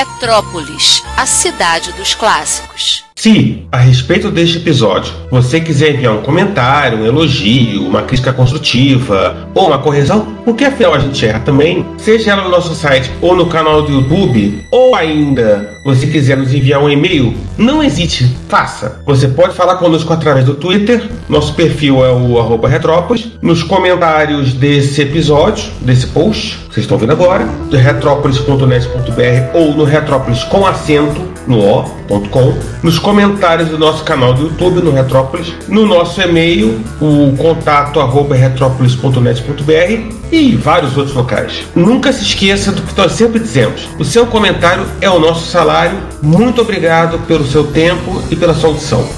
Retrópolis, a cidade dos clássicos. Se, a respeito deste episódio, você quiser enviar um comentário, um elogio, uma crítica construtiva ou uma correção, porque afinal a gente erra também, seja ela no nosso site ou no canal do YouTube, ou ainda você quiser nos enviar um e-mail, não hesite, faça. Você pode falar conosco através do Twitter, nosso perfil é o arroba Retrópolis, nos comentários desse episódio, desse post, que vocês estão vendo agora, do retrópolis.net.br ou no Retrópolis com acento no o.com, nos comentários do nosso canal do YouTube no Retrópolis, no nosso e-mail, o contato arroba retrópolis.net.br e vários outros locais. Nunca se esqueça do que nós sempre dizemos: o seu comentário é o nosso salário. Muito obrigado pelo seu tempo e pela sua audição.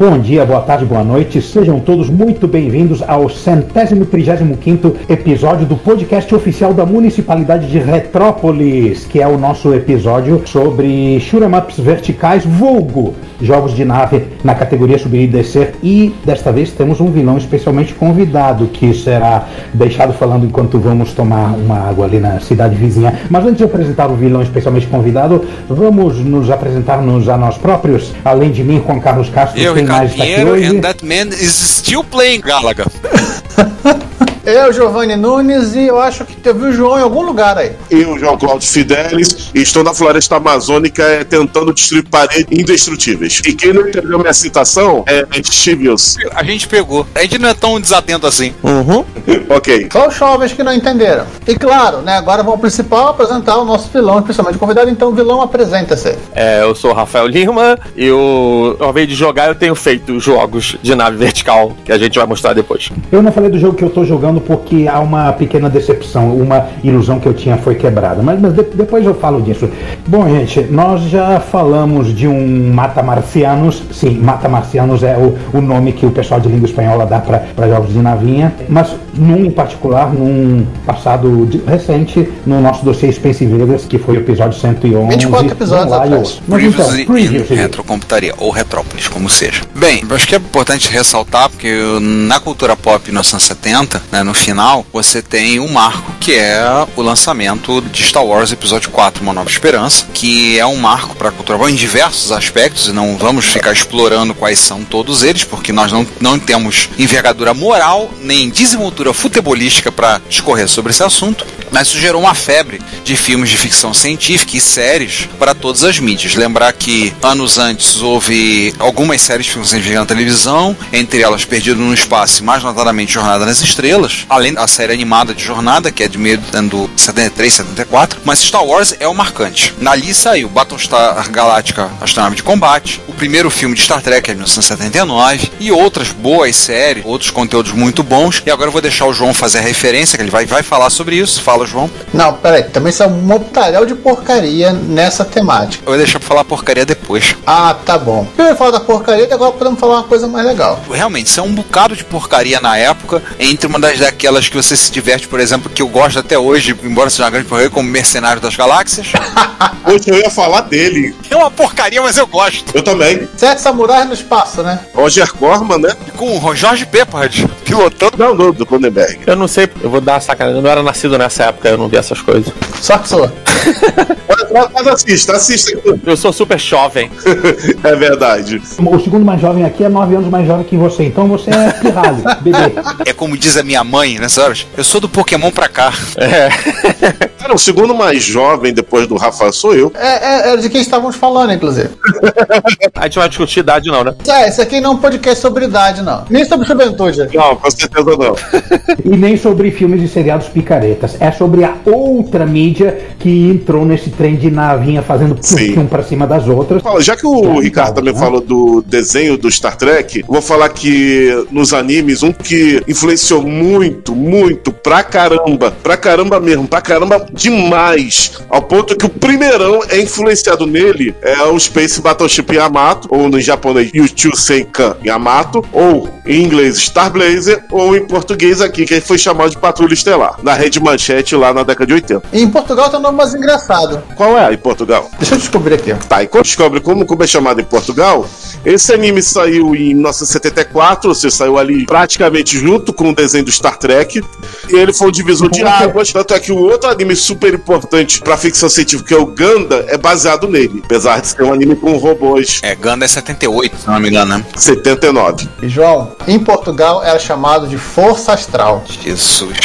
Bom dia, boa tarde, boa noite. Sejam todos muito bem-vindos ao centésimo trigésimo quinto episódio do podcast oficial da Municipalidade de Retrópolis, que é o nosso episódio sobre shoot'em ups verticais, vulgo jogos de nave na categoria subir e descer. E desta vez temos um vilão especialmente convidado que será deixado falando enquanto vamos tomar uma água ali na cidade vizinha. Mas antes de apresentar o vilão especialmente convidado, vamos nos apresentar-nos a nós próprios. Além de mim, Juan Carlos Castro, Eu, Pinheiro, hoje? and that man is still playing Galaga. Eu, Giovanni Nunes, e eu acho que teve o João em algum lugar aí. Eu, João Cláudio Fidelis, e estou na floresta amazônica é, tentando destruir paredes indestrutíveis. E quem não entendeu minha citação é Chibius. A gente pegou. A gente não é tão desatento assim. Uhum. ok. Só os jovens que não entenderam. E claro, né, agora vamos ao principal apresentar o nosso vilão, especialmente convidado. Então, vilão, apresenta-se. É, eu sou o Rafael Lima e eu, ao invés de jogar, eu tenho feito jogos de nave vertical que a gente vai mostrar depois. Eu não falei do jogo que eu tô jogando porque há uma pequena decepção, uma ilusão que eu tinha foi quebrada, mas, mas de- depois eu falo disso. Bom, gente, nós já falamos de um Mata Marcianos, sim, Mata Marcianos é o, o nome que o pessoal de língua espanhola dá para jogos de navinha, mas num em particular, num passado de- recente, no nosso dossiê Space Invaders, que foi o episódio 111. 24 episódios lá, atrás. eu- Mas então, Previously. Retrocomputaria, ou Retrópolis, como seja. Bem, eu acho que é importante ressaltar, porque na cultura pop 1970, né, no final, você tem um marco que é o lançamento de Star Wars Episódio 4, Uma Nova Esperança, que é um marco para a cultura em diversos aspectos, e não vamos ficar explorando quais são todos eles, porque nós não, não temos envergadura moral nem desenvoltura futebolística para discorrer sobre esse assunto, mas isso gerou uma febre de filmes de ficção científica e séries para todas as mídias. Lembrar que anos antes houve algumas séries de ficção científica na televisão, entre elas Perdido no Espaço e mais notadamente Jornada nas Estrelas, além da série animada de Jornada, que é de meio do ano 73, 74, mas Star Wars é o marcante. Dali saiu Battlestar Galactica, Astronave de Combate, o primeiro filme de Star Trek, é de 1979, e outras boas séries, outros conteúdos muito bons. E agora eu vou deixar o João fazer a referência, que ele vai, vai falar sobre isso. Fala, João. Não, peraí, também são um montalhão de porcaria nessa temática. Eu vou deixar pra falar porcaria depois. Ah, tá bom. Eu ia falar da porcaria e agora podemos falar uma coisa mais legal. Realmente, isso é um bocado de porcaria na época, entre uma das daquelas que você se diverte, por exemplo, que eu gosto até hoje, embora seja uma grande porcaria, como Mercenário das Galáxias. Hoje eu ia falar dele. É uma porcaria, mas eu gosto. Eu também. Sete samurais no espaço, né? Roger Corman, né? E com o Jorge Peppard pilotando. Não, do, do Cronenberg. Eu não sei, eu vou dar uma sacanagem. Eu não era nascido nessa época, eu não vi essas coisas. Só que sou. Mas, mas assista, assista. Eu sou super jovem. É verdade. O segundo mais jovem aqui é nove anos mais jovem que você, então você é pirralho, bebê. É como diz a minha mãe nessas horas, eu sou do Pokémon pra cá. É. Cara, o segundo mais jovem depois do Rafa sou eu. É, é, é de quem estávamos falando, inclusive. A gente vai discutir idade, não, né? É, esse aqui não é um podcast sobre idade, não. Nem sobre juventude. Não, com certeza não. E nem sobre filmes e seriados picaretas. É sobre a outra mídia que entrou nesse trem de navinha fazendo um pra cima das outras. Fala, Já que o É, Ricardo então, também né? falou do desenho do Star Trek, vou falar que nos animes, um que influenciou muito, muito, pra caramba, pra caramba mesmo, pra caramba demais, ao ponto que o primeirão é influenciado nele é o Space Battleship Yamato, ou no japonês Yuchu Senkan Yamato, ou em inglês Star Blazer, ou em português aqui, que foi chamado de Patrulha Estelar, na Rede Manchete lá na década de 80. E em Portugal tem um nome mais engraçado. Qual é em Portugal? Deixa eu descobrir aqui. Tá, e quando descobre como, como é chamado em Portugal, esse anime saiu em 1974, ou seja, saiu ali praticamente junto com o desenho do Star Trek, e ele foi um divisor de águas, tanto é que o outro anime super importante pra ficção científica, que é o Ganda, é baseado nele, apesar de ser um anime com robôs É, Ganda é 78, se não me engano, né? 79. E, João, em Portugal era chamado de Força Astral. Jesus.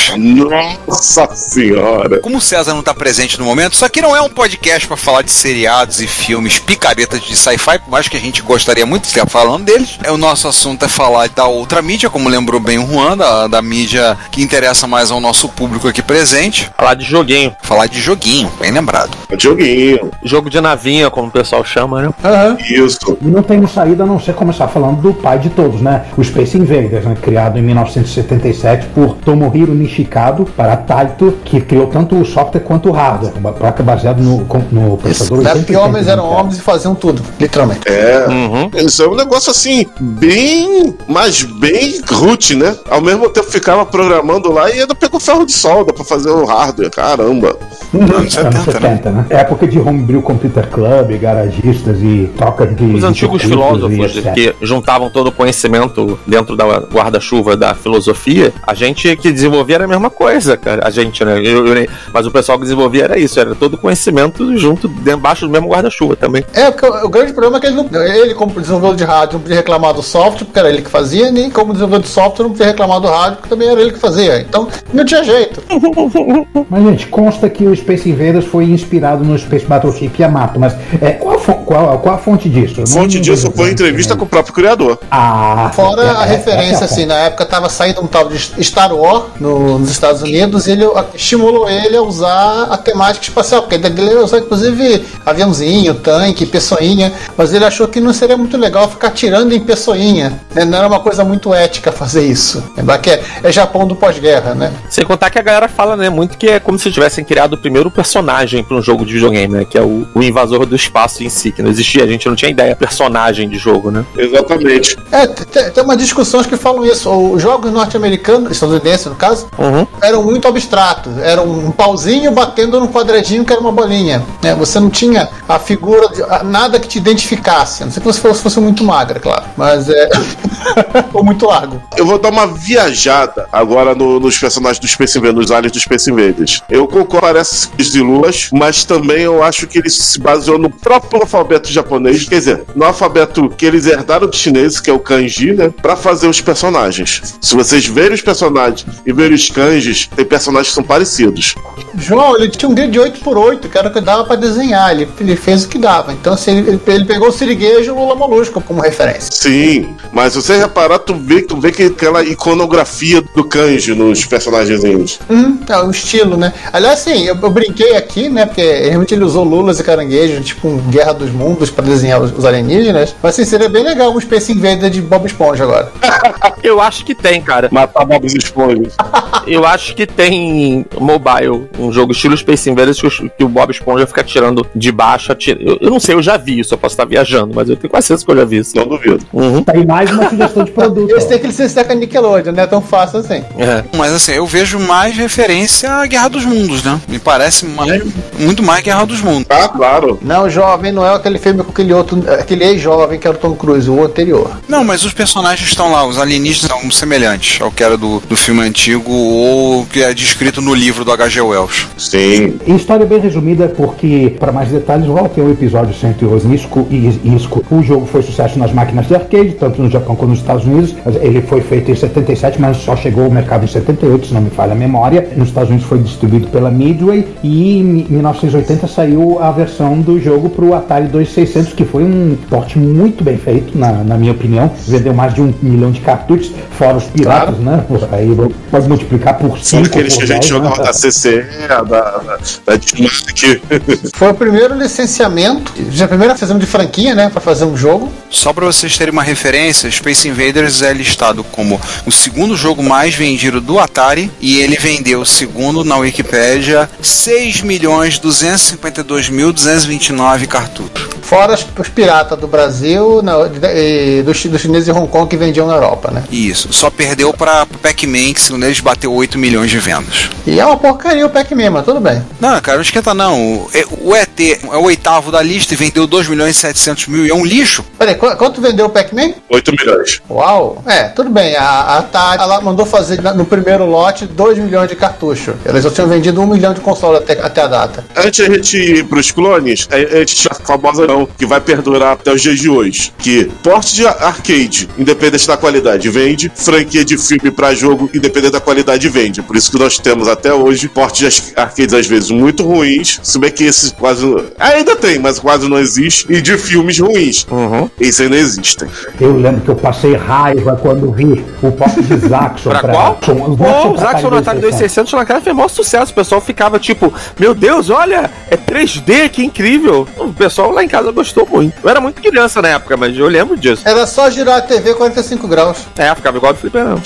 Nossa senhora! Como o César não tá presente no momento, isso aqui não é um podcast pra falar de seriados e filmes picaretas de sci-fi, por mais que a gente gostaria muito de estar falando deles. É, o nosso assunto é falar da outra mídia, como lembrou bem o Juan, da, da mídia que interessa mais ao nosso público aqui presente. Falar de joguinho. Falar de joguinho, bem lembrado. Joguinho, Jogo de navinha, como o pessoal chama, né? Aham. isso. E não tem saída a não ser começar falando do pai de todos, né? O Space Invaders, né? criado em 1977 por Tomohiro Nishikado para Taito, que criou tanto o software quanto o hardware, uma placa baseada no, no processador época que 8080, homens eram né, homens e faziam tudo, literalmente. É. Uhum. Isso é um negócio assim, bem, mas bem root, né? Ao mesmo tempo ficava programando lá e ainda pegou ferro de solda pra fazer o hardware. Caramba. Anos Anos 70, né? 70, né? Época de Homebrew Computer Club, garagistas e troca de. Os antigos filósofos que juntavam todo o conhecimento dentro da guarda-chuva da filosofia, a gente que desenvolvia era a mesma coisa, cara. A gente, né? Eu- eu mas o pessoal que desenvolvia era isso, era todo o conhecimento junto, debaixo do mesmo guarda-chuva também. É, porque o, o grande problema é que ele, não, ele, como desenvolvedor de rádio, não podia reclamar do software, porque era ele que fazia, nem como desenvolvedor de software, não podia reclamar do rádio, porque também era ele que fazia. Então, não tinha jeito. Mas, gente, consta que o Space Invaders foi inspirado no Space Battleship Yamato, mas é, qual, qual, qual a fonte disso? A fonte disso foi entrevista com o próprio criador. Ah, Fora é- a é- essa é referência, a assim, na época tava saindo um tal de Star Wars no- nos Estados Unidos, e ele estimulou ele a usar a temática espacial, porque ele ia usar, inclusive, aviãozinho, tanque, pessoinha, mas ele achou que não seria muito legal ficar tirando em pessoinha, né? Não era uma coisa muito ética fazer isso. Lembrar que é, é Japão do pós-guerra, né? Sem contar que a galera fala, né, muito que é como se tivessem criado o primeiro personagem para um jogo de videogame, né, que é o, o invasor do espaço em si, que não existia, a gente não tinha ideia personagem de jogo, né? Exatamente. É, tem, umas discussões que falam isso. Os jogos norte-americanos, estadunidenses no caso, Uhum. eram muito abstratos. Era um pauzinho batendo num quadradinho que era uma bolinha. né? Você não tinha a figura, de, a- nada que te identificasse. A não sei que você fosse, fosse muito magra, claro. Mas é. Ou muito largo. Eu vou dar uma viajada agora no- nos personagens do Space Invaders, nos aliens do Space Invaders. Eu concordo, parece de lulas, mas também eu acho que ele se baseou no próprio alfabeto japonês, quer dizer, no alfabeto que eles herdaram dos chineses, que é o kanji, né, pra fazer os personagens. Se vocês verem os personagens e verem os kanjis, tem personagens que são parecidos. João, ele tinha um grid de 8x8, que era o que dava pra desenhar. Ele, ele fez o que dava. Então, assim, ele, ele- pegou o siriguejo e o Lula Molusco como referência. Sim, mas se você reparar, tu vê, tu vê que aquela iconografia do kanji nos personagens. Uhum, é o estilo, né? Aliás, assim, eu, eu brinquei aqui, né? Porque realmente ele usou lulas e caranguejos, tipo um Guerra dos Mundos pra desenhar os, os alienígenas. Mas assim, seria bem legal um Space Invader de Bob Esponja agora. Eu acho que tem, cara. Matar Bob Esponja. Eu acho que tem mobile, um jogo estilo Space Invaders que o- que o Bob Esponja fica tirando de baixo. atira- Eu, eu não sei, eu já vi isso, eu posso estar viajando, mas eu tenho quase certeza que eu já vi isso. Não duvido. Uhum. Tá aí mais uma sugestão de produto. Esse ó. tem que licenciar com a Nickelodeon, não é tão fácil assim. É. Mas assim, eu vejo mais referência à Guerra dos Mundos, né? Me parece mais, muito mais Guerra dos Mundos. Ah, claro. Não, jovem, não é aquele filme com aquele outro, aquele ex-jovem que era o Tom Cruise, o anterior. Não, mas os personagens estão lá, os alienígenas são semelhantes ao que era do, do filme antigo ou que é descrito no livro do H.G. Wells. Sim. E história bem resumida, porque para mais detalhes, voltem ao episódio 111 Isco e Isco. O jogo foi sucesso nas máquinas de arcade, tanto no Japão quanto nos Estados Unidos. Ele foi feito em 77, mas só chegou ao mercado em 78, se não me falha a memória. Nos Estados Unidos foi distribuído pela Midway e em 1980 saiu a versão do jogo para o Atari 2600, que foi um porte muito bem feito, na, na minha opinião. Vendeu mais de um milhão de cartuchos, fora os piratas, né? Aí pode multiplicar por 5. Fora aqueles que a gente jogava da CCE, da, da, da Dynamic. Foi o primeiro licenciamento, já a primeira decisão de franquia, né, para fazer um jogo. Só para vocês terem uma referência, Space Invaders é listado como o segundo jogo mais vendido do Atari e ele vendeu, segundo na Wikipédia, 6 milhões 252.229 cartuchos. Fora os, os piratas do Brasil na, e dos, dos chineses de Hong Kong que vendiam na Europa, né? Isso, só perdeu para Pac-Man, que segundo eles bateu 8 milhões de vendas. E é uma porcaria o Pac-Man, mas tudo bem. Não, cara, não esquenta não. O, o ET é o oitavo da lista e vendeu 2 milhões e 700 mil e é um lixo. Peraí, qu- quanto vendeu o Pac-Man? 8 milhões. Uau! É, tudo bem. A, a Atari ela mandou fazer na- no primeiro lote 2 milhões de cartuchos. Eles já tinham vendido 1 milhão de consoles até, até a data. Antes a gente ir pros clones, a a gente famosa não, que vai perdurar até os dias de hoje. Que porte de arcade, independente da qualidade, vende. Franquia de filme pra jogo, independente da qualidade, vende. Por isso que nós temos até hoje porte de arcades, às vezes, muito ruins. Se bem que esses quase. Ainda tem, mas quase não existe. E de filmes ruins. Uhum. Esses ainda existem. Eu lembro que eu passei raiva quando vi o pop de Zaxxon. Pra qual? Zaxxon, Pô, o pra Zaxxon no Atari 2600 naquela fez maior sucesso. O pessoal ficava tipo, meu Deus, olha, é 3D, que incrível. O pessoal lá em casa gostou muito. Eu era muito criança na época, mas eu lembro disso. Era só girar a TV 45 graus. É, ficava igual do fliperama.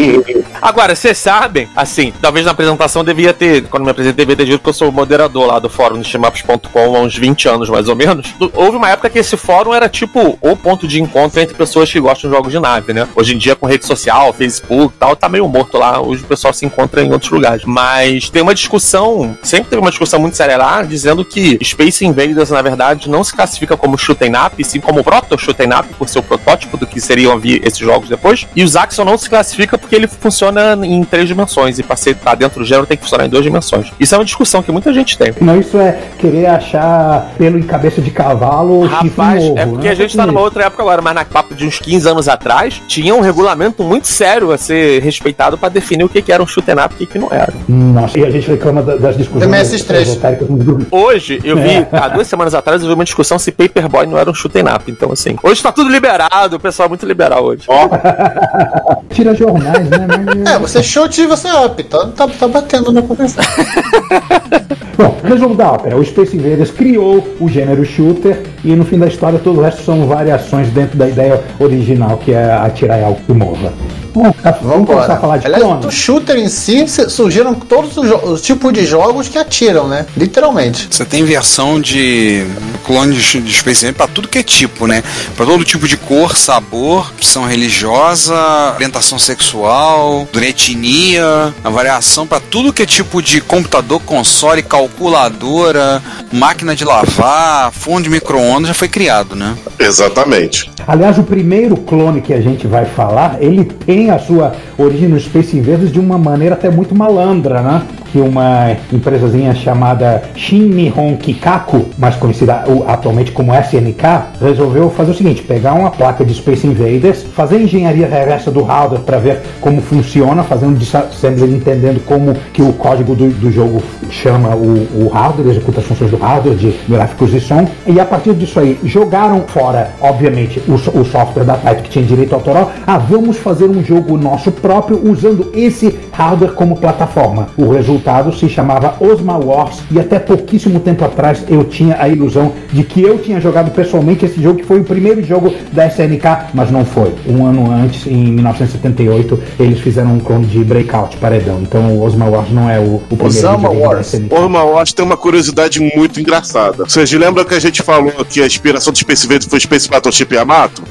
Agora, vocês sabem, assim, talvez na apresentação eu devia ter, quando me apresentei, devia ter dito que eu sou o moderador lá do fórum do shmups.com há uns 20 anos, mais ou menos. Houve uma época que esse fórum era tipo o ponto de encontro entre pessoas que gostam de jogos de nave, né? Hoje em dia, com rede social, Facebook e tal, tá meio morto lá. Hoje o pessoal se encontra em outros lugares. Mas tem uma discussão, sempre teve uma discussão muito séria lá, dizendo que Space Invaders, na verdade, não se classifica como shoot 'em up, sim como proto shoot 'em up, por ser o protótipo do que seriam vir esses jogos depois. E o Zaxxon não se classifica porque ele funciona em três dimensões. E pra ser tá dentro do gênero tem que funcionar em duas dimensões. Isso é uma discussão que muita gente tem. Não, isso é querer achar pelo em cabeça de cavalo Rapaz, novo, é porque né? a gente tá numa outra época agora, mas na papo de uns 15 anos atrás, tinha um regulamento muito sério a ser respeitado pra definir o que, que era um shoot 'em up e o que, não era. Nossa, e a gente reclama da- das discussões Do MS3. esotéricas nos grupos. Hoje, eu vi, É. há duas semanas atrás, vi uma discussão se Paperboy não era um shoot 'em up. Então, assim, hoje tá tudo liberado, o pessoal é muito liberal hoje. Tira jornais, né? Mas- É, você chute e você up. Tá, tá, tá batendo na convenção. Bom, resumo da ópera. O Space Invaders criou o gênero shooter e no fim da história todo o resto são variações dentro da ideia original, que é atirar algo que mova. Bom, tá, vamos começar a falar de Aliás, do clones. shooter em si surgiram todos os, os tipos de jogos que atiram, né? Literalmente. Você tem versão de clone de de Space Invaders pra tudo que é tipo, né? Pra todo tipo de cor, sabor, opção religiosa, orientação sexual, etnia, a variação pra tudo que é tipo de computador, console, calculadora, máquina de lavar, forno de micro-ondas já foi criado, né? Exatamente. Aliás, o primeiro clone que a gente vai falar, ele tem a sua origem no Space Invaders de uma maneira até muito malandra, né? Que uma empresazinha chamada Shin Nihon Kikaku, mais conhecida atualmente como SNK, resolveu fazer o seguinte: pegar uma placa de Space Invaders, fazer engenharia reversa do hardware para ver como funciona, um disassembly entendendo como que o código do, do jogo chama o, o hardware, executa as funções do hardware de gráficos e som, e a partir disso aí jogaram fora, obviamente, o, o software da Taito que tinha direito autoral. Ah, vamos fazer um jogo nosso próprio usando esse hardware como plataforma. O resultado se chamava Osma Wars e até pouquíssimo tempo atrás eu tinha a ilusão de que eu tinha jogado pessoalmente esse jogo que foi o primeiro jogo da SNK, mas não foi. Um ano antes, em 1978, eles fizeram um clone de Breakout Paredão. Então o Osma Wars não é o, o primeiro Osama da Wars. SNK. Ô, Mauás tem uma curiosidade muito engraçada. Vocês lembram que a gente falou que a inspiração do Space Invaders foi Space Battleship Yamato?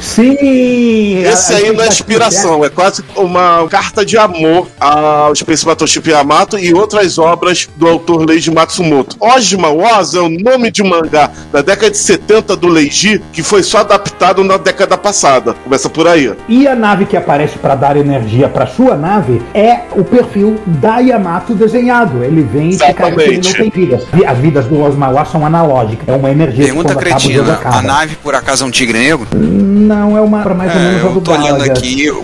Sim! Esse a- a não é tá inspiração, é quase uma carta de amor ao Space Battleship Yamato e outras obras do autor Leiji Matsumoto. Ojima Oz é o nome de um mangá da década de 70 do Leiji que foi só adaptado na década passada. Começa por aí. E a nave que aparece para dar energia para sua nave é o perfil da Yamato desenhado. Ele vem e ele Exatamente. não tem vidas. As vidas do Osmawa são analógicas. É uma energia Pergunta cretina: a nave por acaso é um tigre negro? Não, é uma mais ou É, menos a eu tô olhando aqui.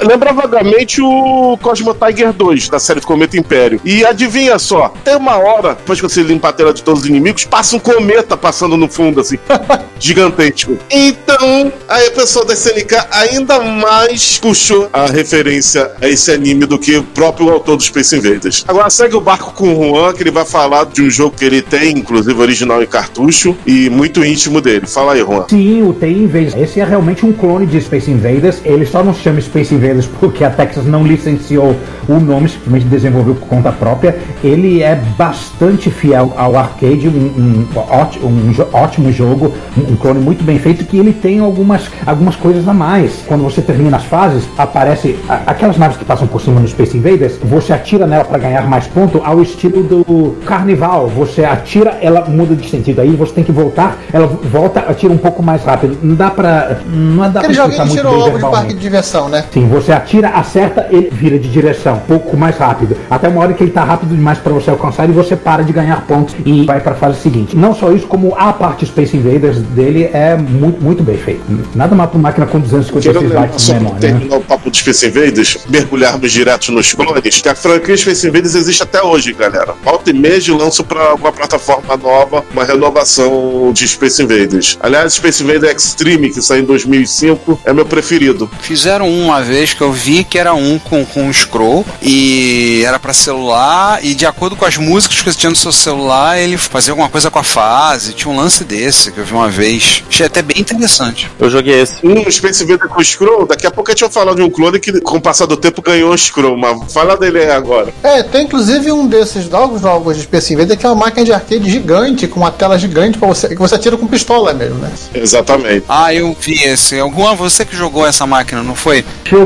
Lembra vagamente o Cosmo Tiger 2, da série do Cometa Império. E adivinha só, tem uma hora, depois que você limpa a tela de todos os inimigos, passa um cometa passando no fundo, assim. Gigantesco. Então, aí o pessoal da SNK ainda mais puxou a referência a esse anime do que o próprio autor dos Space Invaders. Agora segue o barco com o Juan, que ele vai falar de um jogo que ele tem, inclusive original em cartucho, e muito íntimo dele. Fala aí, Juan. Sim, o T Invaders. Esse é realmente um clone de Space Invaders. Ele só não se chama Space Invaders porque a Texas não licenciou o nome, simplesmente desenvolveu por conta própria. Ele é bastante fiel ao arcade, um, um um ótimo jogo, um, clone muito bem feito que ele tem algumas, algumas coisas a mais. Quando você termina as fases, aparece a- aquelas naves que passam por cima no Space Invaders, você atira nela para ganhar mais ponto ao estilo do Carnival. Você atira, ela muda de sentido aí, você tem que voltar, ela volta, atira um pouco mais rápido. Não dá pra. Não dá pra Aquele joguinho explicar de muito tiro bem logo de parque de diversão, né? Sim, você atira, acerta, ele vira de direção, um pouco mais rápido. Até uma hora que ele tá rápido demais para você alcançar e você para de ganhar pontos e vai para a fase seguinte. Não só isso, como a parte Space Invaders dele é muito, muito bem feito. Nada mal para uma máquina com 256 Querendo bytes de memória. Né? terminar o papo do Space Invaders, mergulharmos direto nos clones, que a franquia Space Invaders existe até hoje, galera. Volta e meia de lanço para uma plataforma nova, uma renovação de Space Invaders. Aliás, Space Invaders Extreme, que saiu em 2005, é meu preferido. Fizeram um uma vez que eu vi que era um com, com um scroll e era pra celular e de acordo com as músicas que você tinha no seu celular, ele fazia alguma coisa com a fase. Tinha um lance desse que eu vi uma vez. Achei até bem interessante. Eu joguei esse. Um Space Invaders com Scroll, daqui a pouco a gente vai falar de um clone que, com o passar do tempo, ganhou o Scroll, mas fala dele aí agora. É, tem inclusive um desses novos jogos de Space Invader que é uma máquina de arcade gigante, com uma tela gigante pra você, que você atira com pistola mesmo, né? Exatamente. Ah, eu vi esse. Alguma você que jogou essa máquina, não foi?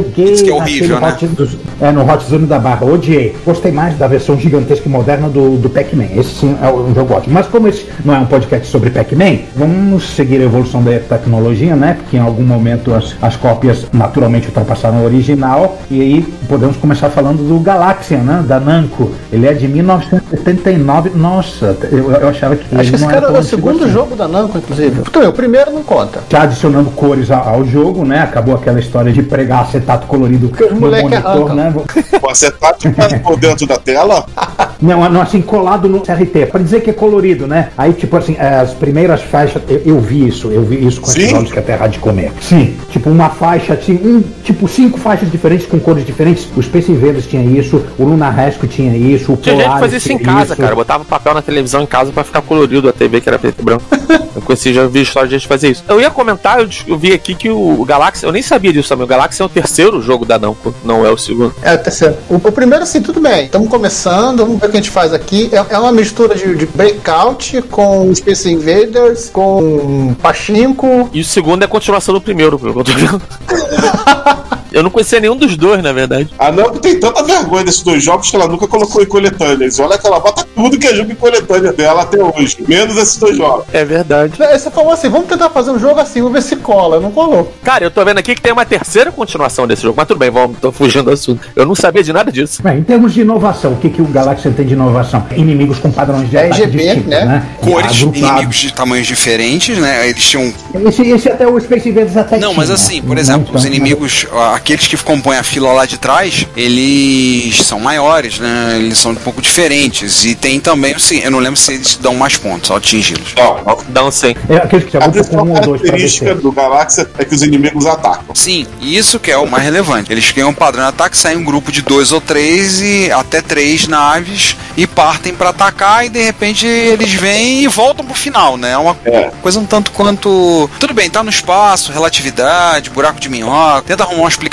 Joguei Diz que é horrível, né? Hot dos- é, no Hot Zone da Barra, odiei. Gostei mais da versão gigantesca e moderna do, do Pac-Man. Esse sim é um jogo ótimo. Mas como esse não é um podcast sobre Pac-Man, vamos seguir a evolução da tecnologia, né? Porque em algum momento as, as cópias naturalmente ultrapassaram o original. E aí podemos começar falando do Galaxian, né? Da Namco. Ele é de 1979. Nossa, eu, eu achava que Acho ele que esse não era cara é o segundo assim. jogo da Namco, inclusive. Então, o primeiro não conta. Já adicionando cores ao, ao jogo, né? Acabou aquela história de pregar acetato colorido os no moleque monitor, arrancam. né? O acetato tá por dentro da tela. Não, não, assim, colado no CRT, pra dizer que é colorido, né? Aí, tipo assim, as primeiras faixas, eu, eu vi isso, eu vi isso com Sim? esses olhos que até errado de comer. Sim, tipo uma faixa, assim, um, tipo cinco faixas diferentes com cores diferentes. O Space Invaders tinha isso, o Luna Rescue tinha isso, o Tinha gente que Polaris fazia isso em casa, isso. cara. Botava papel na televisão em casa pra ficar colorido a TV, que era preto e branco. eu conheci, já vi história de gente fazer isso. Eu ia comentar, eu, vi aqui que o Galaxy, eu nem sabia disso também. O Galaxy é o terceiro jogo da Namco, não é o segundo. É o terceiro. O, o primeiro, assim, tudo bem. Estamos começando, vamos ver o que a gente faz aqui. É, é uma mistura de, de Breakout com Space Invaders, com Pachinko. E o segundo é a continuação do primeiro, pelo que eu tô vendo. eu não conhecia nenhum dos dois, na verdade. A Namco tem tanta vergonha desses dois jogos que ela nunca colocou em coletâneas. Olha que ela bota tudo que é jogo em coletânea dela até hoje. Menos esses dois jogos. É verdade. Aí Você falou assim, vamos tentar fazer um jogo assim, vamos ver se cola. Não colou. Cara, eu tô vendo aqui que tem uma terceira continuação desse jogo, mas tudo bem, vamos, tô fugindo do assunto. Eu não sabia de nada disso. Bem, em termos de inovação, o que, que o Galaxy tem de inovação? Inimigos com padrões de É ataque RGB, distintos, né? né? Cores, inimigos de tamanhos diferentes, né? Eles tinham. Esse, esse até o Space Invaders até Não, tinha, mas assim, por Não exemplo, os inimigos, aqueles que compõem a fila lá de trás, eles são maiores, né? Eles são um pouco diferentes. E tem também, assim, eu não lembro se eles dão mais pontos ao atingi-los. Não, um 100. É aqueles que se A principal um característica do Galáxia é que os inimigos atacam. Sim, isso que é o mais relevante. Eles criam um padrão de ataque, sai um grupo de dois ou três e até três naves e partem pra atacar e de repente eles vêm e voltam pro final, né? É uma É. coisa um tanto quanto. Tudo bem, tá no espaço, relatividade, buraco de minhoca. Tenta arrumar uma explicação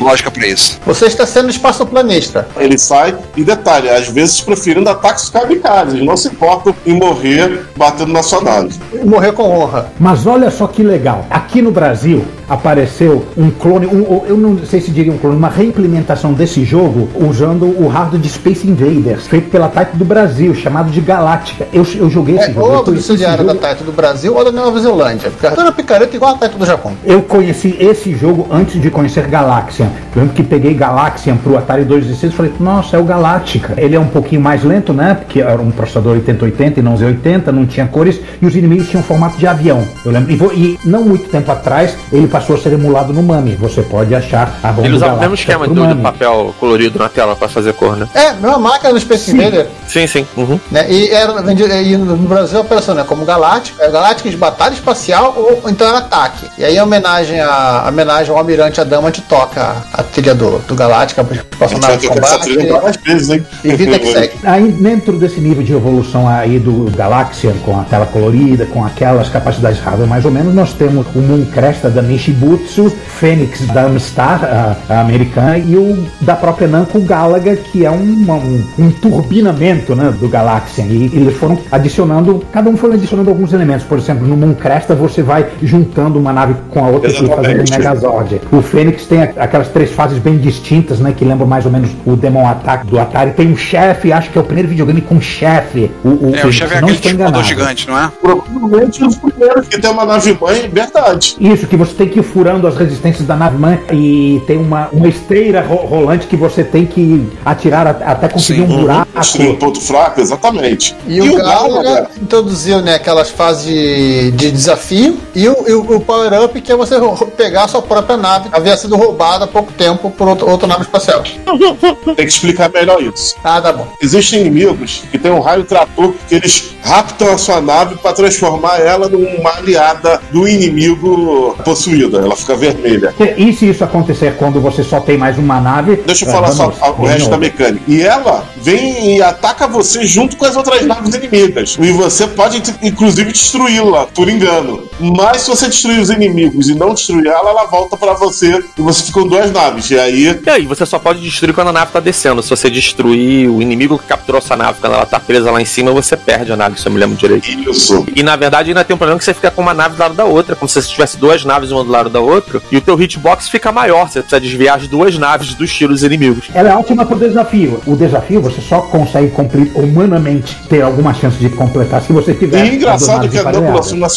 lógica pra isso. Você está sendo espaçoplanista. Ele sai e detalhe, às vezes preferindo ataques kamikazes, não se importam em morrer batendo na sua nave. Morrer com honra. Mas olha só que legal. Aqui no Brasil, apareceu um clone, um- eu não sei se diria um clone, uma reimplementação desse jogo usando o hardware de Space Invaders, feito pela Taito do Brasil, chamado de Galáctica. Eu, eu joguei esse É, jogo. ou subsidiária da Taito do Brasil ou da Nova Zelândia. Porque a toda picareta é igual a Taito do Japão. Eu conheci esse jogo antes de conhecer Galaxian. Eu lembro que peguei Galaxian pro Atari 216 e falei, nossa, é o Galáctica. Ele é um pouquinho mais lento, né? Porque era um processador 8080 e não Z80, não tinha cores, e os inimigos tinham formato de avião. Eu lembro. E, vo- e não muito tempo atrás, ele passou a ser emulado no Mami. Você pode achar a bomba Ele usava o mesmo esquema do, do papel colorido na tela pra fazer cor, né? É, mesma máquina do Space Sim. Invader. Sim, sim. Uhum. Né? E, era vendido, e no Brasil apareceu né, como Galáctica, é Galáctica de Batalha Espacial ou então era Ataque. E aí, em homenagem, a, homenagem ao Almirante Adamant, toca a trilha do, do Galáctica, A personagem de combate várias vezes, hein? e vida que segue. Aí, dentro desse nível de evolução aí do Galaxian, com a tela colorida, com aquelas capacidades hardware mais ou menos, nós temos o Moon Cresta da Nishibutsu, Fênix da Amstar, a, a americana, e o da própria Namco Galaga, que é um, um, um turbinamento né, do Galaxian. E, eles foram adicionando, cada um foi adicionando alguns elementos. Por exemplo, no Moon Cresta você vai juntando uma nave com a outra e fazendo um. Megazord. O Fênix tem aquelas três fases bem distintas, né? Que lembram mais ou menos o Demon Attack do Atari. Tem um chefe, acho que é o primeiro videogame com chefe. O, o É, o chefe é aquele tipo gigante, não é? Provavelmente os primeiros que tem uma nave mãe, verdade. Isso, que você tem que ir furando as resistências da nave mãe e tem uma, uma esteira ro- rolante que você tem que atirar até conseguir Sim. um buraco. Um ponto fraco, exatamente. E, o Galaga introduziu né, aquelas fases de, de desafio e o, e o- o power-up que é você pegar a sua própria nave. Havia sido roubada há pouco tempo por outro, outra nave espacial. tem que explicar melhor isso. Ah, tá bom. Existem inimigos que tem um raio trator que eles raptam a sua nave para transformar ela numa aliada do inimigo possuído. Ela fica vermelha. E se isso acontecer quando você só tem mais uma nave? Deixa eu é, falar só vamos, a- o resto da mecânica. E ela vem e ataca você junto com as outras naves inimigas. E você pode, inclusive, destruí-la, por engano. Mas se você destruir os inimigos e não destruir ela, ela volta para você e você fica com duas naves. E aí. E aí, você só pode destruir quando a nave tá descendo. Se você destruir o inimigo que capturou sua nave quando ela tá presa lá em cima, você perde a nave, se eu me lembro direito. Isso. E na verdade ainda tem um problema que você fica com uma nave do lado da outra, como se você tivesse duas naves uma do lado da outra, e o teu hitbox fica maior. Você precisa desviar as duas naves dos tiros inimigos. Ela é ótima pro desafio. O desafio você só consegue cumprir humanamente, ter alguma chance de completar se você tiver. E engraçado que a Double Assume na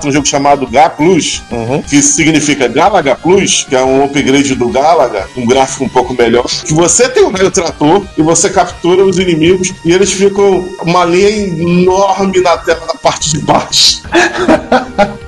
4, um jogo chamado Ga Plus, uhum. que significa Galaga Plus, que é um upgrade do Galaga, um gráfico um pouco melhor, que você tem um raio trator e você captura os inimigos e eles ficam uma linha enorme na tela da parte de baixo.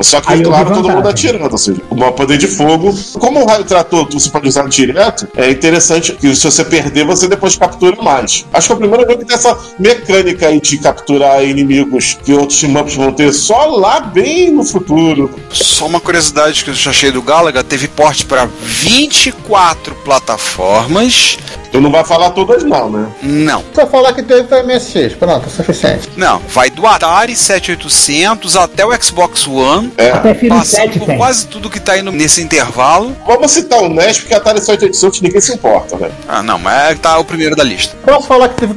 Só que, Aí claro, todo mundo atirando, ou seja, uma poder de fogo. Como o raio trator você pode usar direto, é interessante que se você perder, você depois captura mais. Acho que é o primeiro jogo que tem essa mecânica aí de capturar inimigos que outros team-ups vão ter só lá bem no futuro. Só uma curiosidade que eu já achei do Galaga, teve porte para 24 plataformas. Tu não vai falar todas não, né? Não, Só falar que teve pra MSX. Pronto, é suficiente. não, vai do Atari 7800 até o Xbox One, Até Filho passando 7 por tem. quase tudo que tá aí no- nesse intervalo. Vamos citar o NES, porque a Atari 7800 ninguém se importa, né? Ah, não, mas tá o primeiro da lista. Posso falar que teve,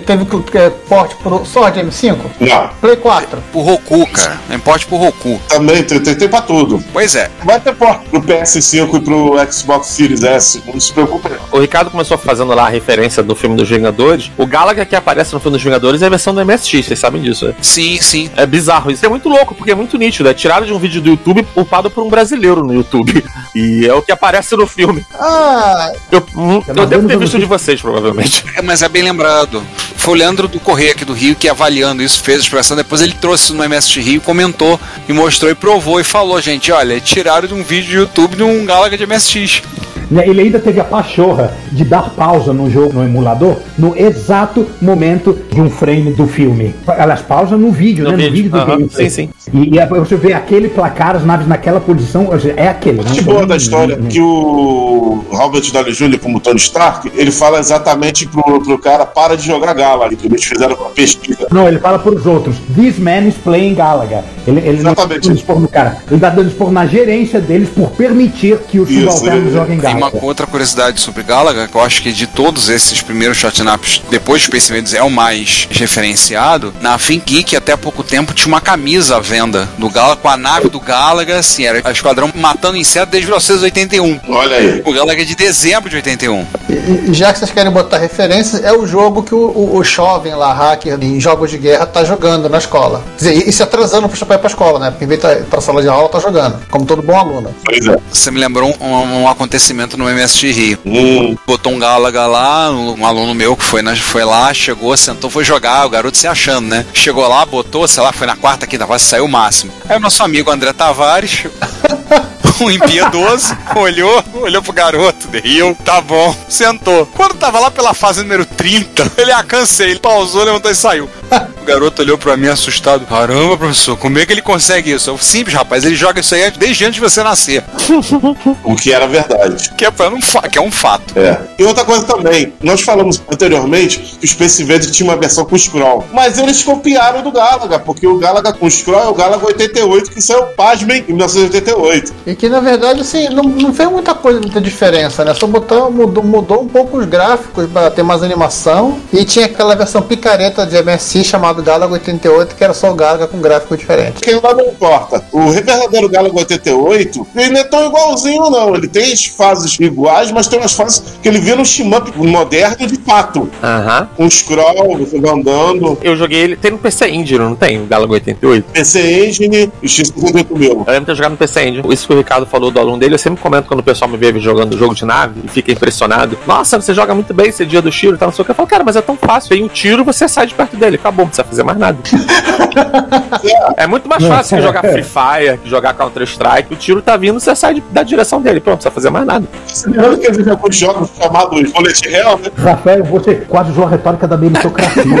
teve é, porte pro só de M5? Não. Play 4. O Roku, cara, tem porte pro Roku. Também tem, tem, tem pra tudo. Pois é, Vai ter porta pro PS5 e pro Xbox Series S, não se preocupe não. O Ricardo começou fazendo lá a referência do filme dos Vingadores. O Galaga que aparece no filme dos Vingadores é a versão do MSX, vocês sabem disso, né? sim, sim. É bizarro. Isso é muito louco, porque é muito nítido. É tirado de um vídeo do YouTube, upado por um brasileiro no YouTube. E é o que aparece no filme. Ah, Eu, hum, eu mandando devo ter visto de vocês, provavelmente. É, mas é bem lembrado. Foi o Leandro do Correio aqui do Rio que avaliando isso, fez a expressão, depois ele trouxe isso no MSX Rio, comentou e mostrou e provou e falou, gente, olha, tiraram de um vídeo do YouTube de um Galaga de MSX. Né, Ele ainda teve a pachorra de dar pausa no jogo, no emulador, no exato momento de um frame do filme. Elas pausam no vídeo, No né? vídeo, No vídeo do aham, gameplay. sim, E, e aí você vê aquele placar, as naves naquela posição, é aquele. parte não- boa da história não- que o Robert Downey Jr., como Tony Stark, ele fala exatamente pro, pro cara para de jogar Gala. Eles fizeram uma pesquisa. Não, ele fala para os outros. This man is playing Galaga. Ele, ele não tá Exatamente. dando expor no cara. Ele tá dando expor na gerência deles por permitir que os subalternos joguem Ele E uma outra curiosidade sobre Galaga, que eu acho que de todos esses primeiros shotnaps, depois de Space Invaders, é o mais referenciado. Na FinGeek, até há pouco tempo, tinha uma camisa à venda do Galaga com a nave do Galaga, assim, era a esquadrão matando inseto desde 1981. Olha aí. O Galaga é de dezembro de 81. E, e já que vocês querem botar referências, é o jogo que o, o, o jovem lá, hacker, em jogos de guerra, tá jogando na escola. Quer dizer, e se atrasando pra pra ir pra escola, né? Porque em vez de ir pra sala de aula, tá jogando. Como todo bom aluno. Pois é. Você me lembrou um, um acontecimento no MST Rio. Hum, Botou um Galaga lá, um aluno meu que foi, na- foi lá, chegou, sentou, foi jogar, o garoto se achando, né? Chegou lá, botou, sei lá, foi na quarta, quinta fase, saiu o máximo. Aí o nosso amigo André Tavares, um impiedoso, olhou, olhou pro garoto, riu, tá bom, sentou. Quando tava lá pela fase número 30, ele, ah, cansei, ele pausou, levantou e saiu. O garoto olhou pra mim assustado. Caramba, professor, como é que ele consegue isso? Eu, Simples, rapaz, ele joga isso aí desde antes de você nascer. o que era verdade. Que é, fa- que é um fato. É. E outra coisa também, nós falamos anteriormente que o Space Invaders tinha uma versão com Scroll. Mas eles copiaram do Galaga, porque o Galaga com Scroll é o Galaga 88, que saiu, pasmem, em 1988. E que na verdade, assim, não, não fez muita coisa, muita diferença, né? Só botou, mudou, mudou um pouco os gráficos pra ter mais animação. E tinha aquela versão picareta de Chamado Galaga 88, que era só o Galaga com gráfico diferente. Quem lá não importa. O verdadeiro Galaga 88, ele não é tão igualzinho, não. Ele tem as fases iguais, mas tem umas fases que ele vira um shmup moderno de fato. Aham. Com scroll, você vai andando, Eu joguei ele. Tem no PC Engine, não tem? O Galaga 88. PC Engine e X58 meu. Eu lembro de ter jogado no PC Engine. Isso que o Ricardo falou do aluno dele, eu sempre comento quando o pessoal me vê jogando jogo de nave e fica impressionado. Nossa, você joga muito bem esse dia do tiro e tal, não sei o que. Eu falo, cara, mas é tão fácil. Aí um tiro você sai de perto dele. Acabou, não precisa fazer mais nada. é muito mais fácil que jogar Free Fire, que jogar Counter-Strike. O tiro tá vindo, você sai de- da direção dele. Pronto, não precisa fazer mais nada. Você lembra que existe alguns jogos chamados Bullet Hell, né? Rafael, você quase usou a retórica da meritocracia?